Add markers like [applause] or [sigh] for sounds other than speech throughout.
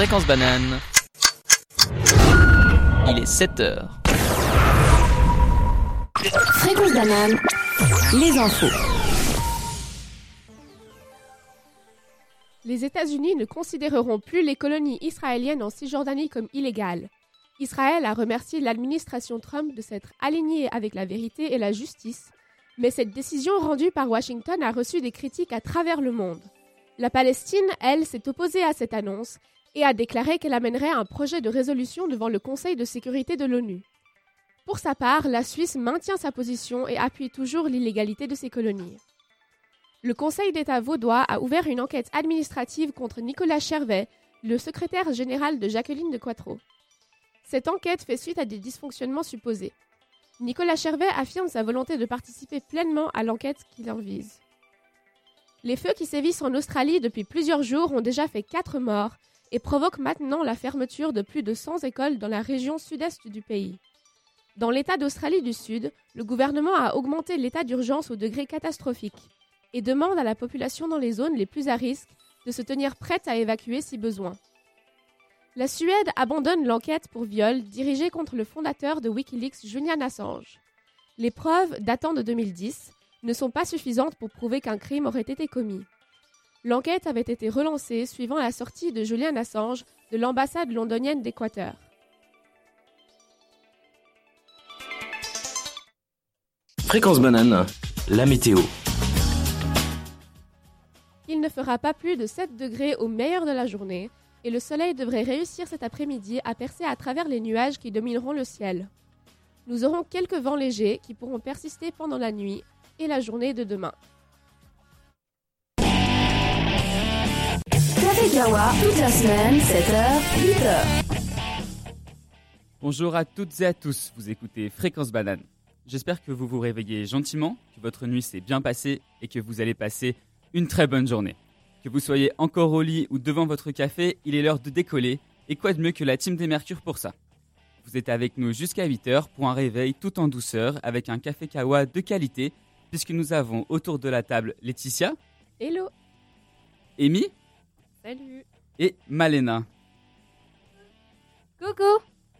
Fréquence banane. Il est 7 heures. Fréquence banane. Les infos. Les États-Unis ne considéreront plus les colonies israéliennes en Cisjordanie comme illégales. Israël a remercié l'administration Trump de s'être alignée avec la vérité et la justice, mais cette décision rendue par Washington a reçu des critiques à travers le monde. La Palestine, elle, s'est opposée à cette annonce et a déclaré qu'elle amènerait un projet de résolution devant le Conseil de sécurité de l'ONU. Pour sa part, la Suisse maintient sa position et appuie toujours l'illégalité de ces colonies. Le Conseil d'État vaudois a ouvert une enquête administrative contre Nicolas Chervet, le secrétaire général de Jacqueline de Quattro. Cette enquête fait suite à des dysfonctionnements supposés. Nicolas Chervet affirme sa volonté de participer pleinement à l'enquête qui leur vise. Les feux qui sévissent en Australie depuis plusieurs jours ont déjà fait 4 morts et provoquent maintenant la fermeture de plus de 100 écoles dans la région sud-est du pays. Dans l'État d'Australie du Sud, le gouvernement a augmenté l'état d'urgence au degré catastrophique et demande à la population dans les zones les plus à risque de se tenir prête à évacuer si besoin. La Suède abandonne l'enquête pour viol dirigée contre le fondateur de Wikileaks Julian Assange. Les preuves, datant de 2010, ne sont pas suffisantes pour prouver qu'un crime aurait été commis. L'enquête avait été relancée suivant la sortie de Julian Assange de l'ambassade londonienne d'Équateur. Fréquence banane, la météo. Il ne fera pas plus de 7 degrés au meilleur de la journée et le soleil devrait réussir cet après-midi à percer à travers les nuages qui domineront le ciel. Nous aurons quelques vents légers qui pourront persister pendant la nuit et la journée de demain. Café Kawa, toute la semaine, 7h, 8h. Bonjour à toutes et à tous, vous écoutez Fréquence Banane. J'espère que vous vous réveillez gentiment, que votre nuit s'est bien passée et que vous allez passer une très bonne journée. Que vous soyez encore au lit ou devant votre café, il est l'heure de décoller. Et quoi de mieux que la team des Mercures pour ça Vous êtes avec nous jusqu'à 8h pour un réveil tout en douceur avec un café kawa de qualité, puisque nous avons autour de la table Laetitia, Hello Amy Salut et Malena. Coucou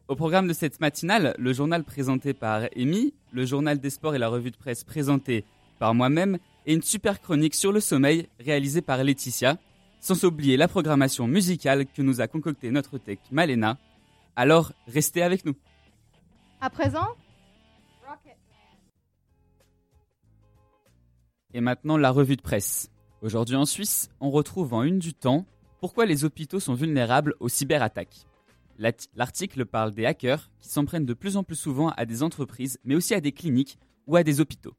Au programme de cette matinale, le journal présenté par Amy, le journal des sports et la revue de presse présentée par moi-même et une super chronique sur le sommeil réalisée par Laetitia, sans oublier la programmation musicale que nous a concoctée notre tech Malena. Alors, restez avec nous. À présent, Et maintenant, la revue de presse. Aujourd'hui en Suisse, on retrouve en une du temps pourquoi les hôpitaux sont vulnérables aux cyberattaques. L'article parle des hackers qui s'en prennent de plus en plus souvent à des entreprises, mais aussi à des cliniques ou à des hôpitaux.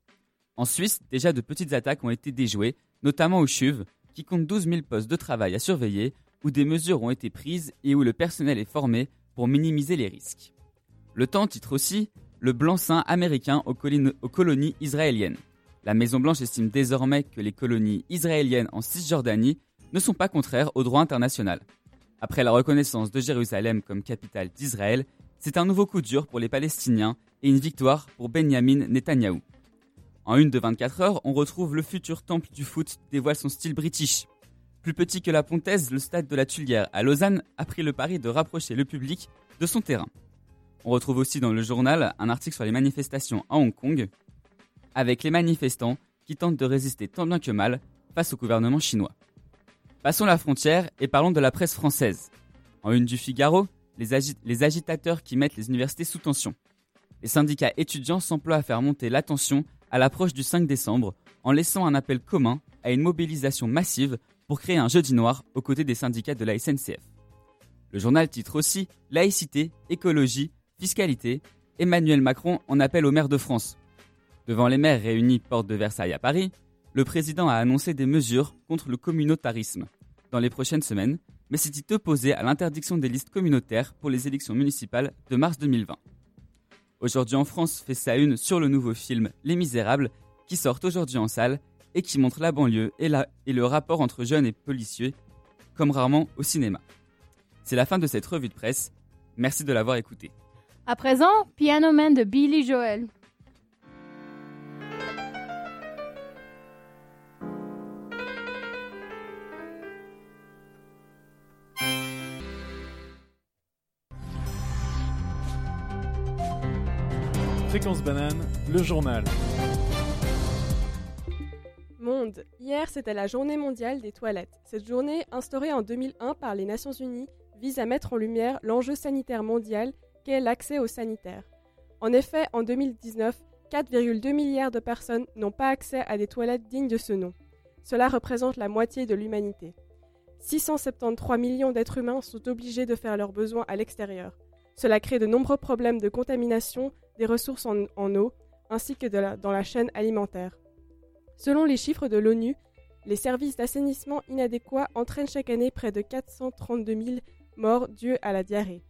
En Suisse, déjà de petites attaques ont été déjouées, notamment au CHUV, qui compte 12 000 postes de travail à surveiller, où des mesures ont été prises et où le personnel est formé pour minimiser les risques. Le temps titre aussi Le blanc-seing américain aux colonies israéliennes. La Maison-Blanche estime désormais que les colonies israéliennes en Cisjordanie ne sont pas contraires au droit international. Après la reconnaissance de Jérusalem comme capitale d'Israël, c'est un nouveau coup dur pour les Palestiniens et une victoire pour Benjamin Netanyahou. En une de 24 heures, on retrouve le futur temple du foot dévoile son style british. Plus petit que la Pontaise, le stade de la Tuilière à Lausanne a pris le pari de rapprocher le public de son terrain. On retrouve aussi dans le journal un article sur les manifestations à Hong Kong, avec les manifestants qui tentent de résister tant bien que mal face au gouvernement chinois. Passons la frontière et parlons de la presse française. En une du Figaro, les, agi- les agitateurs qui mettent les universités sous tension. Les syndicats étudiants s'emploient à faire monter la tension à l'approche du 5 décembre en laissant un appel commun à une mobilisation massive pour créer un jeudi noir aux côtés des syndicats de la SNCF. Le journal titre aussi Laïcité, écologie, fiscalité. Emmanuel Macron en appelle aux maires de France. Devant les maires réunis porte de Versailles à Paris, le président a annoncé des mesures contre le communautarisme dans les prochaines semaines, mais s'est dit opposé à l'interdiction des listes communautaires pour les élections municipales de mars 2020. Aujourd'hui en France fait sa une sur le nouveau film Les Misérables qui sort aujourd'hui en salle et qui montre la banlieue et, le rapport entre jeunes et policiers comme rarement au cinéma. C'est la fin de cette revue de presse. Merci de l'avoir écouté. à présent, Piano Man de Billy Joel. Banane, le journal. Monde. Hier, c'était la journée mondiale des toilettes. Cette journée, instaurée en 2001 par les Nations Unies, vise à mettre en lumière l'enjeu sanitaire mondial qu'est l'accès aux sanitaires. En effet, en 2019, 4,2 milliards de personnes n'ont pas accès à des toilettes dignes de ce nom. Cela représente la moitié de l'humanité. 673 millions d'êtres humains sont obligés de faire leurs besoins à l'extérieur. Cela crée de nombreux problèmes de contamination des ressources en, eau, ainsi que dans la chaîne alimentaire. Selon les chiffres de l'ONU, les services d'assainissement inadéquats entraînent chaque année près de 432 000 morts dues à la diarrhée.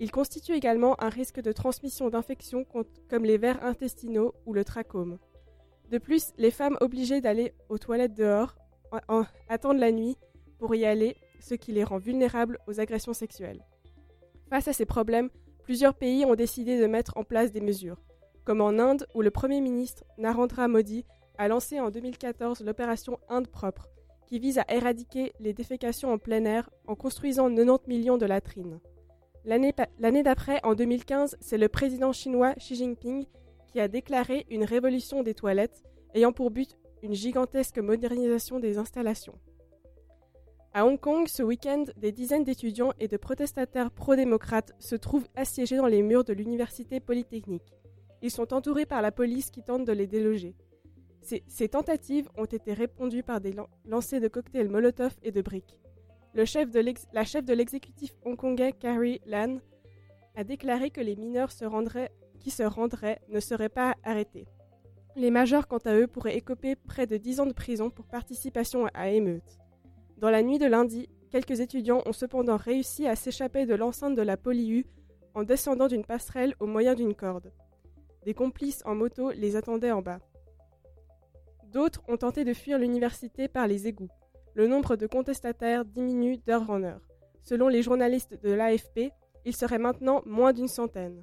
Ils constituent également un risque de transmission d'infections comme les vers intestinaux ou le trachome. De plus, les femmes obligées d'aller aux toilettes dehors en- en- attendent la nuit pour y aller, ce qui les rend vulnérables aux agressions sexuelles. Face à ces problèmes, plusieurs pays ont décidé de mettre en place des mesures, comme en Inde où le Premier ministre Narendra Modi a lancé en 2014 l'opération Inde propre, qui vise à éradiquer les défécations en plein air en construisant 90 millions de latrines. L'année d'après, en 2015, c'est le président chinois Xi Jinping qui a déclaré une révolution des toilettes, ayant pour but une gigantesque modernisation des installations. À Hong Kong, ce week-end, des dizaines d'étudiants et de protestataires pro-démocrates se trouvent assiégés dans les murs de l'université polytechnique. Ils sont entourés par la police qui tente de les déloger. Ces, tentatives ont été répondues par des lan- lancers de cocktails Molotov et de briques. La chef de l'exécutif hongkongais Carrie Lam a déclaré que les mineurs qui se rendraient ne seraient pas arrêtés. Les majeurs, quant à eux, pourraient écoper près de 10 ans de prison pour participation à émeutes. Dans la nuit de lundi, quelques étudiants ont cependant réussi à s'échapper de l'enceinte de la PolyU en descendant d'une passerelle au moyen d'une corde. Des complices en moto les attendaient en bas. D'autres ont tenté de fuir l'université par les égouts. Le nombre de contestataires diminue d'heure en heure. Selon les journalistes de l'AFP, il serait maintenant moins d'une centaine.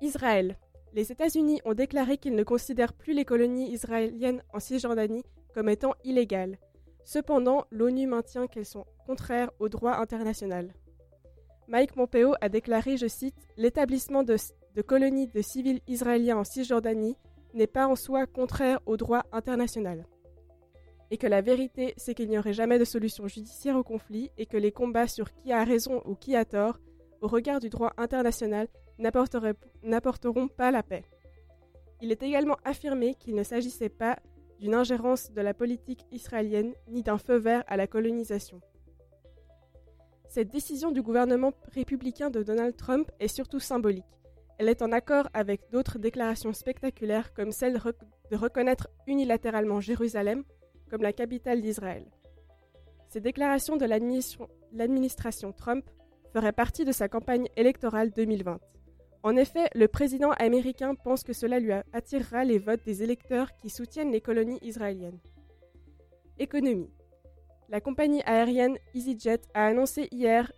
Israël. Les États-Unis ont déclaré qu'ils ne considèrent plus les colonies israéliennes en Cisjordanie comme étant illégales. Cependant, l'ONU maintient qu'elles sont contraires au droit international. Mike Pompeo a déclaré, je cite, L'établissement de, de colonies de civils israéliens en Cisjordanie n'est pas en soi contraire au droit international. Et que la vérité, c'est qu'il n'y aurait jamais de solution judiciaire au conflit et que les combats sur qui a raison ou qui a tort, au regard du droit international, n'apporteront pas la paix. Il est également affirmé qu'il ne s'agissait pas d'une ingérence de la politique israélienne ni d'un feu vert à la colonisation. Cette décision du gouvernement républicain de Donald Trump est surtout symbolique. Elle est en accord avec d'autres déclarations spectaculaires comme celle de reconnaître unilatéralement Jérusalem comme la capitale d'Israël. Ces déclarations de l'administration Trump feraient partie de sa campagne électorale 2020. En effet, le président américain pense que cela lui attirera les votes des électeurs qui soutiennent les colonies israéliennes. Économie. La compagnie aérienne EasyJet a annoncé hier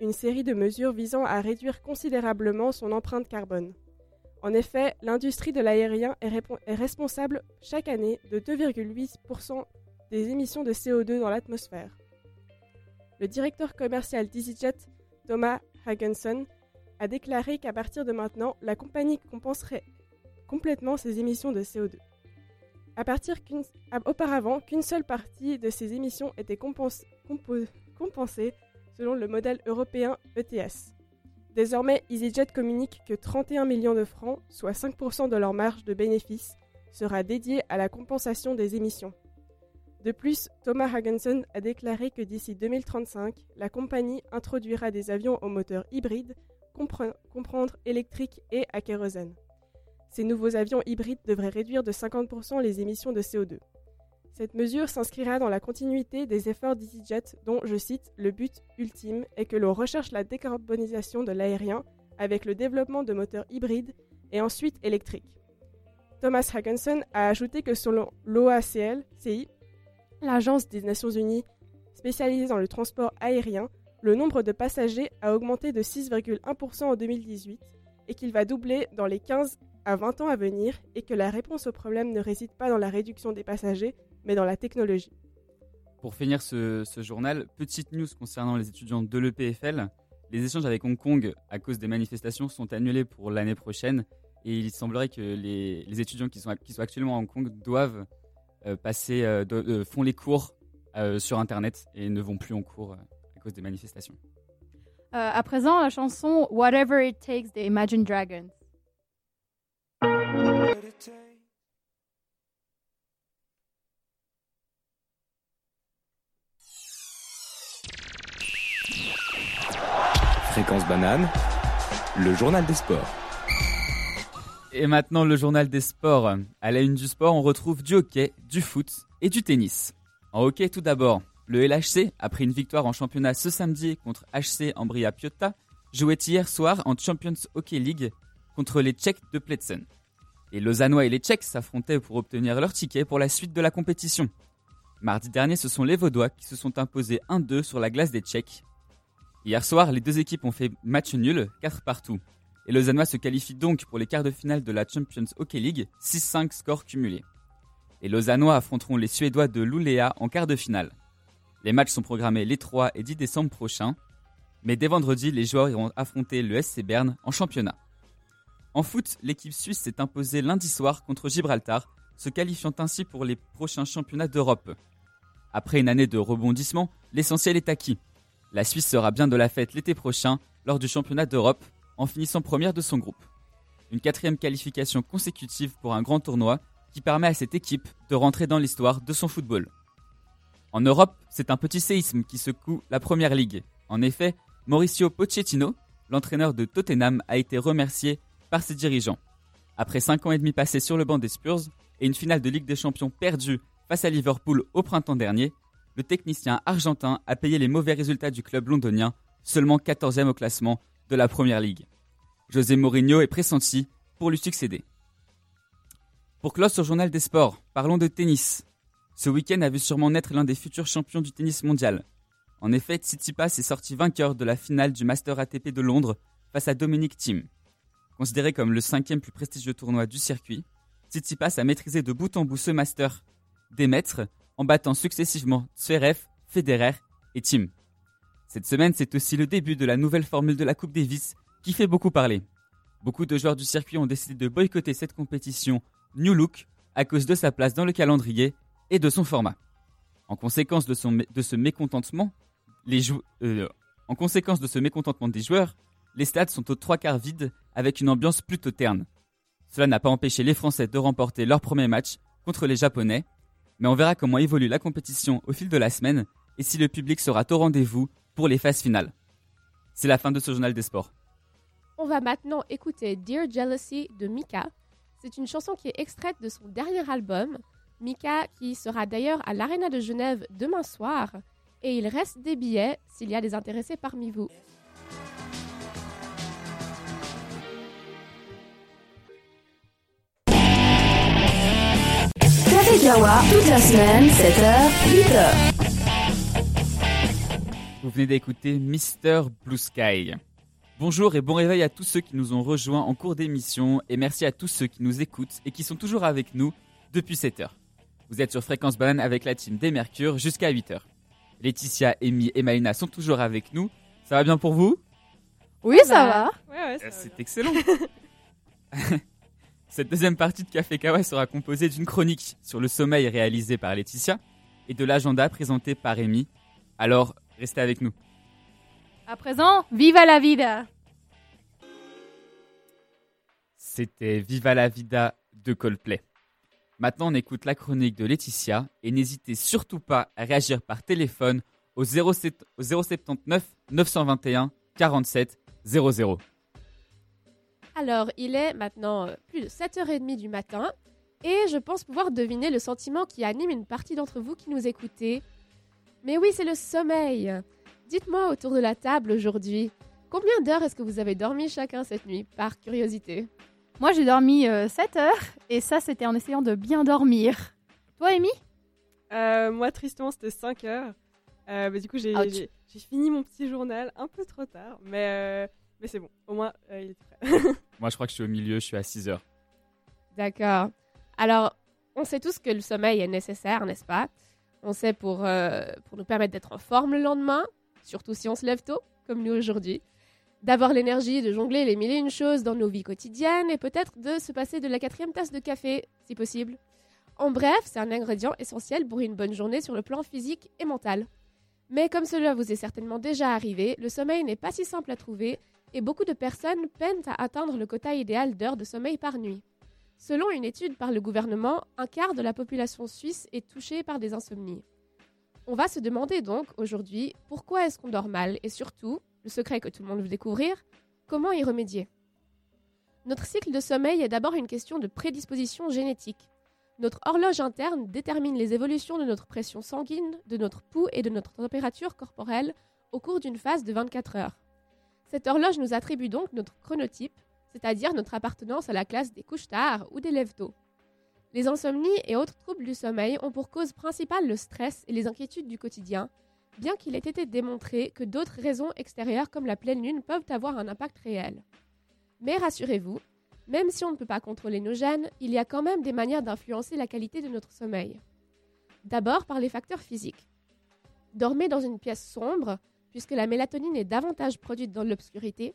une série de mesures visant à réduire considérablement son empreinte carbone. En effet, l'industrie de l'aérien est, responsable chaque année de 2,8% des émissions de CO2 dans l'atmosphère. Le directeur commercial d'EasyJet, Thomas Hagenson, a déclaré qu'à partir de maintenant, la compagnie compenserait complètement ses émissions de CO2. À partir auparavant, qu'une seule partie de ces émissions était compensée selon le modèle européen ETS. Désormais, EasyJet communique que 31 millions de francs, soit 5% de leur marge de bénéfice, sera dédié à la compensation des émissions. De plus, Thomas Hagenson a déclaré que d'ici 2035, la compagnie introduira des avions au moteur hybride, compre- comprendre électrique et à kérosène. Ces nouveaux avions hybrides devraient réduire de 50% les émissions de CO2. Cette mesure s'inscrira dans la continuité des efforts d'EasyJet dont, je cite, le but ultime est que l'on recherche la décarbonisation de l'aérien avec le développement de moteurs hybrides et ensuite électriques. Thomas Hagenson a ajouté que selon l'OACL, CI, l'Agence des Nations Unies spécialisée dans le transport aérien, le nombre de passagers a augmenté de 6,1% en 2018 et qu'il va doubler dans les 15 à 20 ans à venir et que la réponse au problème ne réside pas dans la réduction des passagers, mais dans la technologie. Pour finir ce, journal, petite news concernant les étudiants de l'EPFL. Les échanges avec Hong Kong à cause des manifestations sont annulés pour l'année prochaine Et il semblerait que les, étudiants qui sont, qui sont actuellement à Hong Kong doivent euh, passer, euh, euh, font les cours sur Internet et ne vont plus en cours à cause des manifestations. Euh, à présent, la chanson Whatever It Takes des Imagine Dragons. Fréquence banane, le journal des sports. Et maintenant, le journal des sports. À la une du sport, on retrouve du hockey, du foot et du tennis. En hockey, tout d'abord, le LHC, après une victoire en championnat ce samedi contre HC Ambria Piotta, jouait hier soir en Champions Hockey League contre les Tchèques de Pletsen. Les Lausannois et les Tchèques s'affrontaient pour obtenir leur ticket pour la suite de la compétition. Mardi dernier, ce sont les Vaudois qui se sont imposés 1-2 sur la glace des Tchèques. Hier soir, les deux équipes ont fait match nul, 4 partout. Et Lausannois se qualifie donc pour les quarts de finale de la Champions Hockey League, 6-5 scores cumulés. Les Lausannois affronteront les Suédois de Luleå en quart de finale. Les matchs sont programmés les 3 et 10 décembre prochains, mais dès vendredi, les joueurs iront affronter le SC Berne en championnat. En foot, l'équipe suisse s'est imposée lundi soir contre Gibraltar, se qualifiant ainsi pour les prochains championnats d'Europe. Après une année de rebondissement, l'essentiel est acquis. La Suisse sera bien de la fête l'été prochain lors du championnat d'Europe en finissant première de son groupe. Une quatrième qualification consécutive pour un grand tournoi qui permet à cette équipe de rentrer dans l'histoire de son football. En Europe, c'est un petit séisme qui secoue la Première Ligue. En effet, Mauricio Pochettino, l'entraîneur de Tottenham, a été remercié par ses dirigeants. Après 5 ans et demi passés sur le banc des Spurs et une finale de Ligue des Champions perdue face à Liverpool au printemps dernier, le technicien argentin a payé les mauvais résultats du club londonien, seulement 14e au classement de la Première Ligue. José Mourinho est pressenti pour lui succéder. Pour clore ce journal des sports, parlons de tennis. Ce week-end a vu sûrement naître l'un des futurs champions du tennis mondial. En effet, Tsitsipas est sorti vainqueur de la finale du Master ATP de Londres face à Dominic Thiem. Considéré comme le cinquième plus prestigieux tournoi du circuit, Tsitsipas a maîtrisé de bout en bout ce Master des maîtres en battant successivement Zverev, Federer et Thiem. Cette semaine, c'est aussi le début de la nouvelle formule de la Coupe Davis qui fait beaucoup parler. Beaucoup de joueurs du circuit ont décidé de boycotter cette compétition New Look à cause de sa place dans le calendrier et de son format. En conséquence de, ce mécontentement, euh, ce mécontentement des joueurs, les stades sont aux trois quarts vides avec une ambiance plutôt terne. Cela n'a pas empêché les Français de remporter leur premier match contre les Japonais, mais on verra comment évolue la compétition au fil de la semaine et si le public sera au rendez-vous pour les phases finales. C'est la fin de ce journal des sports. On va maintenant écouter Dear Jealousy de Mika. C'est une chanson qui est extraite de son dernier album, Mika qui sera d'ailleurs à l'Arena de Genève demain soir. Et il reste des billets s'il y a des intéressés parmi vous. Café Kawa, toute la semaine, 7h, 8h. Vous venez d'écouter Mister Blue Sky. Bonjour et bon réveil à tous ceux qui nous ont rejoints en cours d'émission et merci à tous ceux qui nous écoutent et qui sont toujours avec nous depuis 7 heures. Vous êtes sur Fréquence Banane avec la team des Mercure jusqu'à 8 heures. Laetitia, Amy et Malina sont toujours avec nous. Ça va bien pour vous? Oui, ça va. Ouais, ouais, ça va C'est excellent. [laughs] Cette deuxième partie de Café Kawa sera composée d'une chronique sur le sommeil réalisée par Laetitia et de l'agenda présenté par Amy. Alors, restez avec nous. À présent, viva la vida. C'était Viva la Vida de Coldplay. Maintenant, on écoute la chronique de Laetitia et n'hésitez surtout pas à réagir par téléphone au 07 au 079 921 47 00. Alors, il est maintenant euh, plus de 7h30 du matin et je pense pouvoir deviner le sentiment qui anime une partie d'entre vous qui nous écoutez. Mais oui, c'est le sommeil. Dites-moi autour de la table aujourd'hui, combien d'heures est-ce que vous avez dormi chacun cette nuit, par curiosité? Moi, j'ai dormi 7 heures et ça, c'était en essayant de bien dormir. Toi, Amy? Euh, moi, tristement, c'était 5 heures. Euh, bah, du coup, j'ai Ouch. j'ai- j'ai fini mon petit journal un peu trop tard, mais, euh, mais c'est bon. Au moins, euh, il est prêt. [laughs] Moi, je crois que je suis au milieu, je suis à 6 heures. D'accord. Alors, on sait tous que le sommeil est nécessaire, n'est-ce pas? On sait pour, euh, pour nous permettre d'être en forme le lendemain, surtout si on se lève tôt, comme nous aujourd'hui. D'avoir l'énergie de jongler les mille et une choses dans nos vies quotidiennes et peut-être de se passer de la quatrième tasse de café, si possible. En bref, c'est un ingrédient essentiel pour une bonne journée sur le plan physique et mental. Mais comme cela vous est certainement déjà arrivé, le sommeil n'est pas si simple à trouver et beaucoup de personnes peinent à atteindre le quota idéal d'heures de sommeil par nuit. Selon une étude par le gouvernement, un quart de la population suisse est touchée par des insomnies. On va se demander donc aujourd'hui pourquoi est-ce qu'on dort mal et surtout, le secret que tout le monde veut découvrir, comment y remédier? Notre cycle de sommeil est d'abord une question de prédisposition génétique. Notre horloge interne détermine les évolutions de notre pression sanguine, de notre pouls et de notre température corporelle au cours d'une phase de 24 heures. Cette horloge nous attribue donc notre chronotype, c'est-à-dire notre appartenance à la classe des couches tard ou des lève tôt. Les insomnies et autres troubles du sommeil ont pour cause principale le stress et les inquiétudes du quotidien, bien qu'il ait été démontré que d'autres raisons extérieures comme la pleine lune peuvent avoir un impact réel. Mais rassurez-vous, même si on ne peut pas contrôler nos gènes, il y a quand même des manières d'influencer la qualité de notre sommeil. D'abord par les facteurs physiques. Dormez dans une pièce sombre, puisque la mélatonine est davantage produite dans l'obscurité.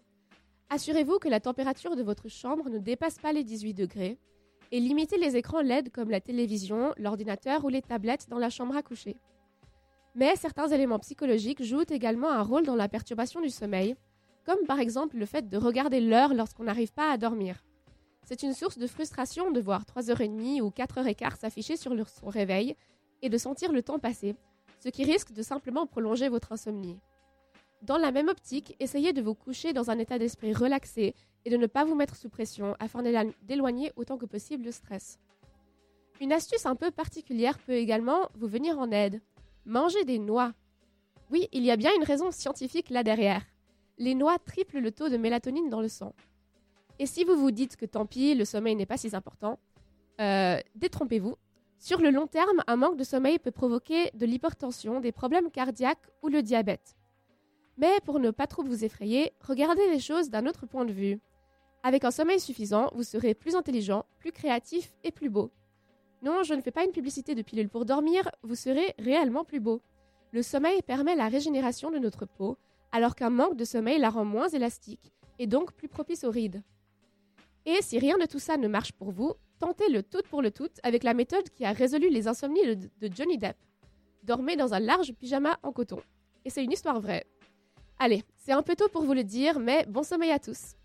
Assurez-vous que la température de votre chambre ne dépasse pas les 18 degrés. Et limitez les écrans LED comme la télévision, l'ordinateur ou les tablettes dans la chambre à coucher. Mais certains éléments psychologiques jouent également un rôle dans la perturbation du sommeil, comme par exemple le fait de regarder l'heure lorsqu'on n'arrive pas à dormir. C'est une source de frustration de voir 3h30 ou 4h15 s'afficher sur son réveil et de sentir le temps passer, ce qui risque de simplement prolonger votre insomnie. Dans la même optique, essayez de vous coucher dans un état d'esprit relaxé et de ne pas vous mettre sous pression afin d'éloigner autant que possible le stress. Une astuce un peu particulière peut également vous venir en aide. Mangez des noix. Oui, il y a bien une raison scientifique là derrière. Les noix triplent le taux de mélatonine dans le sang. Et si vous vous dites que tant pis, le sommeil n'est pas si important, euh, détrompez-vous. Sur le long terme, un manque de sommeil peut provoquer de l'hypertension, des problèmes cardiaques ou le diabète. Mais pour ne pas trop vous effrayer, regardez les choses d'un autre point de vue. Avec un sommeil suffisant, vous serez plus intelligent, plus créatif et plus beau. Non, je ne fais pas une publicité de pilule pour dormir, vous serez réellement plus beau. Le sommeil permet la régénération de notre peau, alors qu'un manque de sommeil la rend moins élastique et donc plus propice aux rides. Et si rien de tout ça ne marche pour vous, tentez le tout pour le tout avec la méthode qui a résolu les insomnies de Johnny Depp. Dormez dans un large pyjama en coton. Et c'est une histoire vraie. Allez, c'est un peu tôt pour vous le dire, mais bon sommeil à tous.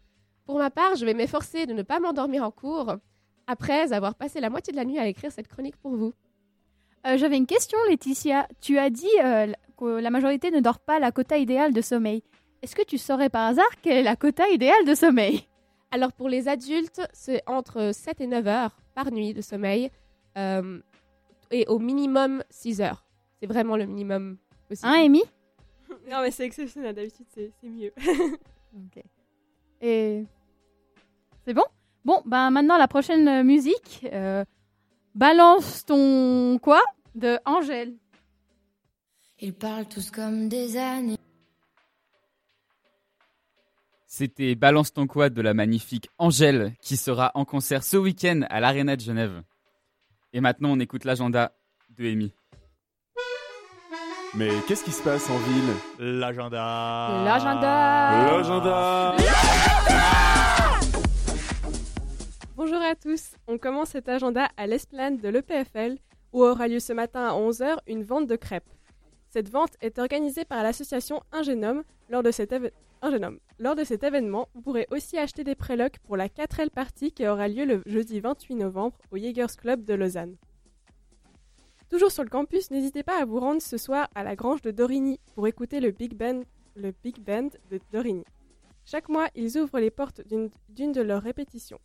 Pour ma part, je vais m'efforcer de ne pas m'endormir en cours, après avoir passé la moitié de la nuit à écrire cette chronique pour vous. Euh, J'avais une question, Laetitia. Tu as dit euh, que la majorité ne dort pas la quota idéale de sommeil. Est-ce que tu saurais par hasard quelle est la quota idéale de sommeil? Alors pour les adultes, c'est entre 7 et 9 heures par nuit de sommeil euh, et au minimum 6 heures. C'est vraiment le minimum possible. Hein, Amy? [laughs] Non, mais c'est exceptionnel, d'habitude c'est c'est mieux. [laughs] Ok. Et c'est bon? Bon, ben maintenant la prochaine euh, musique. euh, balance ton quoi de Angèle. Ils parlent tous comme des années. C'était Balance ton quad de la magnifique Angèle qui sera en concert ce week-end à l'Arena de Genève. Et maintenant, on écoute l'agenda de Amy. Mais qu'est-ce qui se passe en ville? L'agenda. L'agenda. L'agenda Bonjour à tous, on commence cet agenda à l'esplanade de l'EPFL où aura lieu ce matin à 11h une vente de crêpes. Cette vente est organisée par l'association Un Génome. Lors de cet, éve- Un Génome. Lors de cet événement, vous pourrez aussi acheter des prélocs pour la 4L Party qui aura lieu le jeudi 28 novembre au Jaegers Club de Lausanne. Toujours sur le campus, n'hésitez pas à vous rendre ce soir à la grange de Dorigny pour écouter le Big Band, le Big Band de Dorigny. Chaque mois, ils ouvrent les portes d'une de leurs répétitions.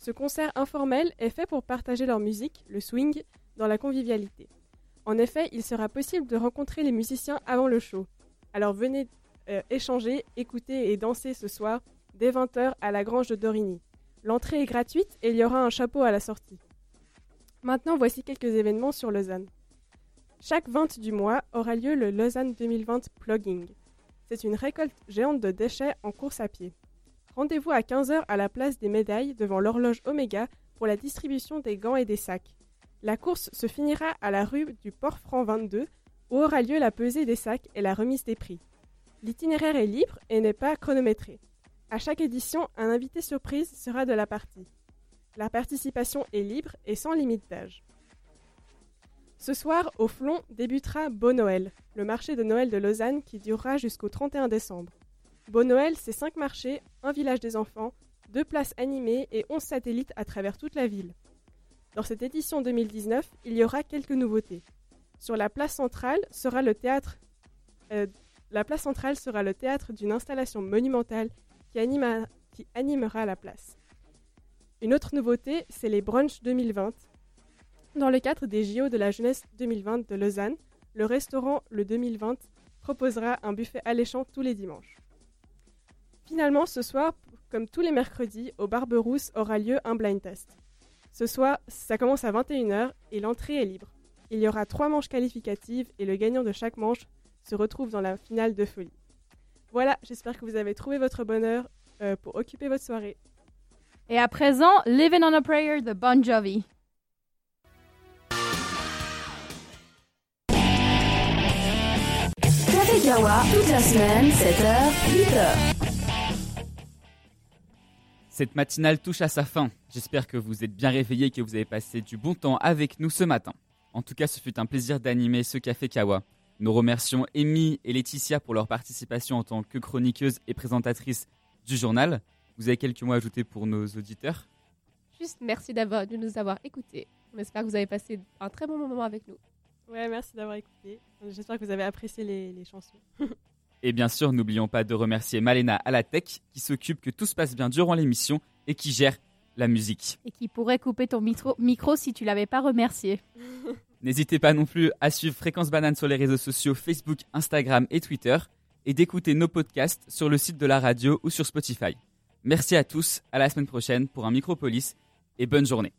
Ce concert informel est fait pour partager leur musique, le swing, dans la convivialité. En effet, il sera possible de rencontrer les musiciens avant le show. Alors venez euh, échanger, écouter et danser ce soir dès 20h à la Grange de Dorigny. L'entrée est gratuite et il y aura un chapeau à la sortie. Maintenant, voici quelques événements sur Lausanne. Chaque 20 du mois aura lieu le Lausanne 2020 Plugging. C'est une récolte géante de déchets en course à pied. Rendez-vous à 15h à la place des médailles devant l'horloge Oméga pour la distribution des gants et des sacs. La course se finira à la rue du Port-Franc 22 où aura lieu la pesée des sacs et la remise des prix. L'itinéraire est libre et n'est pas chronométré. À chaque édition, un invité surprise sera de la partie. La participation est libre et sans limite d'âge. Ce soir, au Flon, débutera Beau Noël, le marché de Noël de Lausanne qui durera jusqu'au 31 décembre. Beau Noël, c'est 5 marchés, un village des enfants, deux places animées et 11 satellites à travers toute la ville. Dans cette édition 2019, il y aura quelques nouveautés. Sur la place centrale sera le théâtre. euh, la place centrale sera le théâtre d'une installation monumentale qui, animera la place. Une autre nouveauté, c'est les brunchs 2020. Dans le cadre des JO de la jeunesse 2020 de Lausanne, le restaurant Le 2020 proposera un buffet alléchant tous les dimanches. Finalement, ce soir, comme tous les mercredis, au Barberousse aura lieu un blind test. Ce soir, ça commence à 21h et l'entrée est libre. Il y aura trois manches qualificatives et le gagnant de chaque manche se retrouve dans la finale de folie. Voilà, j'espère que vous avez trouvé votre bonheur euh, pour occuper votre soirée. Et à présent, Living on a Prayer de Bon Jovi. Café Kawa, toute la semaine, 7h, 8h. Cette matinale touche à sa fin. J'espère que vous êtes bien réveillés et que vous avez passé du bon temps avec nous ce matin. En tout cas, ce fut un plaisir d'animer ce Café Kawa. Nous remercions Amy et Laetitia pour leur participation en tant que chroniqueuse et présentatrice du journal. Vous avez quelques mots à ajouter pour nos auditeurs? Juste merci d'avoir, de nous avoir écoutés. On espère que vous avez passé un très bon moment avec nous. Ouais, merci d'avoir écouté. J'espère que vous avez apprécié les, les chansons. [laughs] Et bien sûr, n'oublions pas de remercier Malena à la tech qui s'occupe que tout se passe bien durant l'émission et qui gère la musique. Et qui pourrait couper ton micro, micro si tu l'avais pas remercié. [laughs] N'hésitez pas non plus à suivre Fréquence Banane sur les réseaux sociaux Facebook, Instagram et Twitter et d'écouter nos podcasts sur le site de la radio ou sur Spotify. Merci à tous, à la semaine prochaine pour un Micropolis et bonne journée.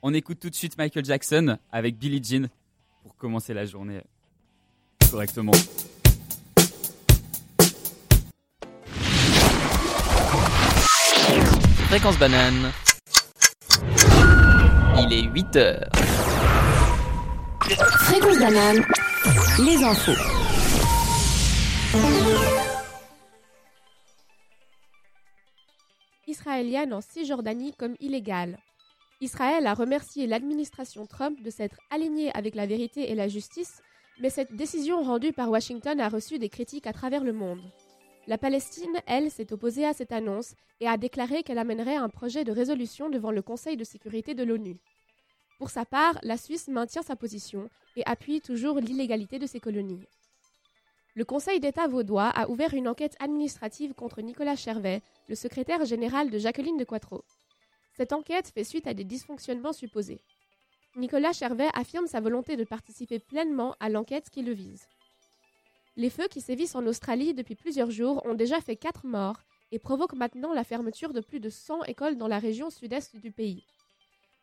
On écoute tout de suite Michael Jackson avec Billie Jean pour commencer la journée correctement. Fréquence banane. Il est 8 heures. Fréquence banane, les infos. Israélienne en Cisjordanie comme illégale. Israël a remercié l'administration Trump de s'être alignée avec la vérité et la justice, mais cette décision rendue par Washington a reçu des critiques à travers le monde. La Palestine, elle, s'est opposée à cette annonce et a déclaré qu'elle amènerait un projet de résolution devant le Conseil de sécurité de l'ONU. Pour sa part, la Suisse maintient sa position et appuie toujours l'illégalité de ses colonies. Le Conseil d'État vaudois a ouvert une enquête administrative contre Nicolas Chervet, le secrétaire général de Jacqueline de Quattro. Cette enquête fait suite à des dysfonctionnements supposés. Nicolas Chervet affirme sa volonté de participer pleinement à l'enquête qui le vise. Les feux qui sévissent en Australie depuis plusieurs jours ont déjà fait 4 morts et provoquent maintenant la fermeture de plus de 100 écoles dans la région sud-est du pays.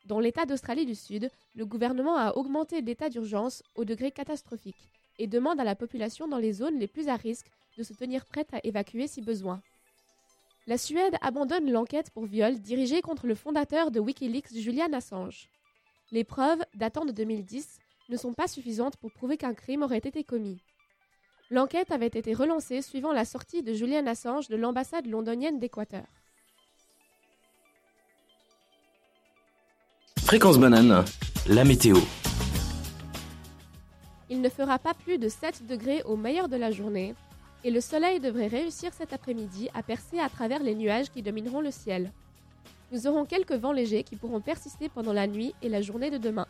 Dans l'État d'Australie du Sud, le gouvernement a augmenté l'état d'urgence au degré catastrophique et demande à la population dans les zones les plus à risque de se tenir prête à évacuer si besoin. La Suède abandonne l'enquête pour viol dirigée contre le fondateur de Wikileaks, Julian Assange. Les preuves, datant de 2010, ne sont pas suffisantes pour prouver qu'un crime aurait été commis. L'enquête avait été relancée suivant la sortie de Julian Assange de l'ambassade londonienne d'Équateur. Fréquence banane, la météo. Il ne fera pas plus de 7 degrés au meilleur de la journée et le soleil devrait réussir cet après-midi à percer à travers les nuages qui domineront le ciel. Nous aurons quelques vents légers qui pourront persister pendant la nuit et la journée de demain.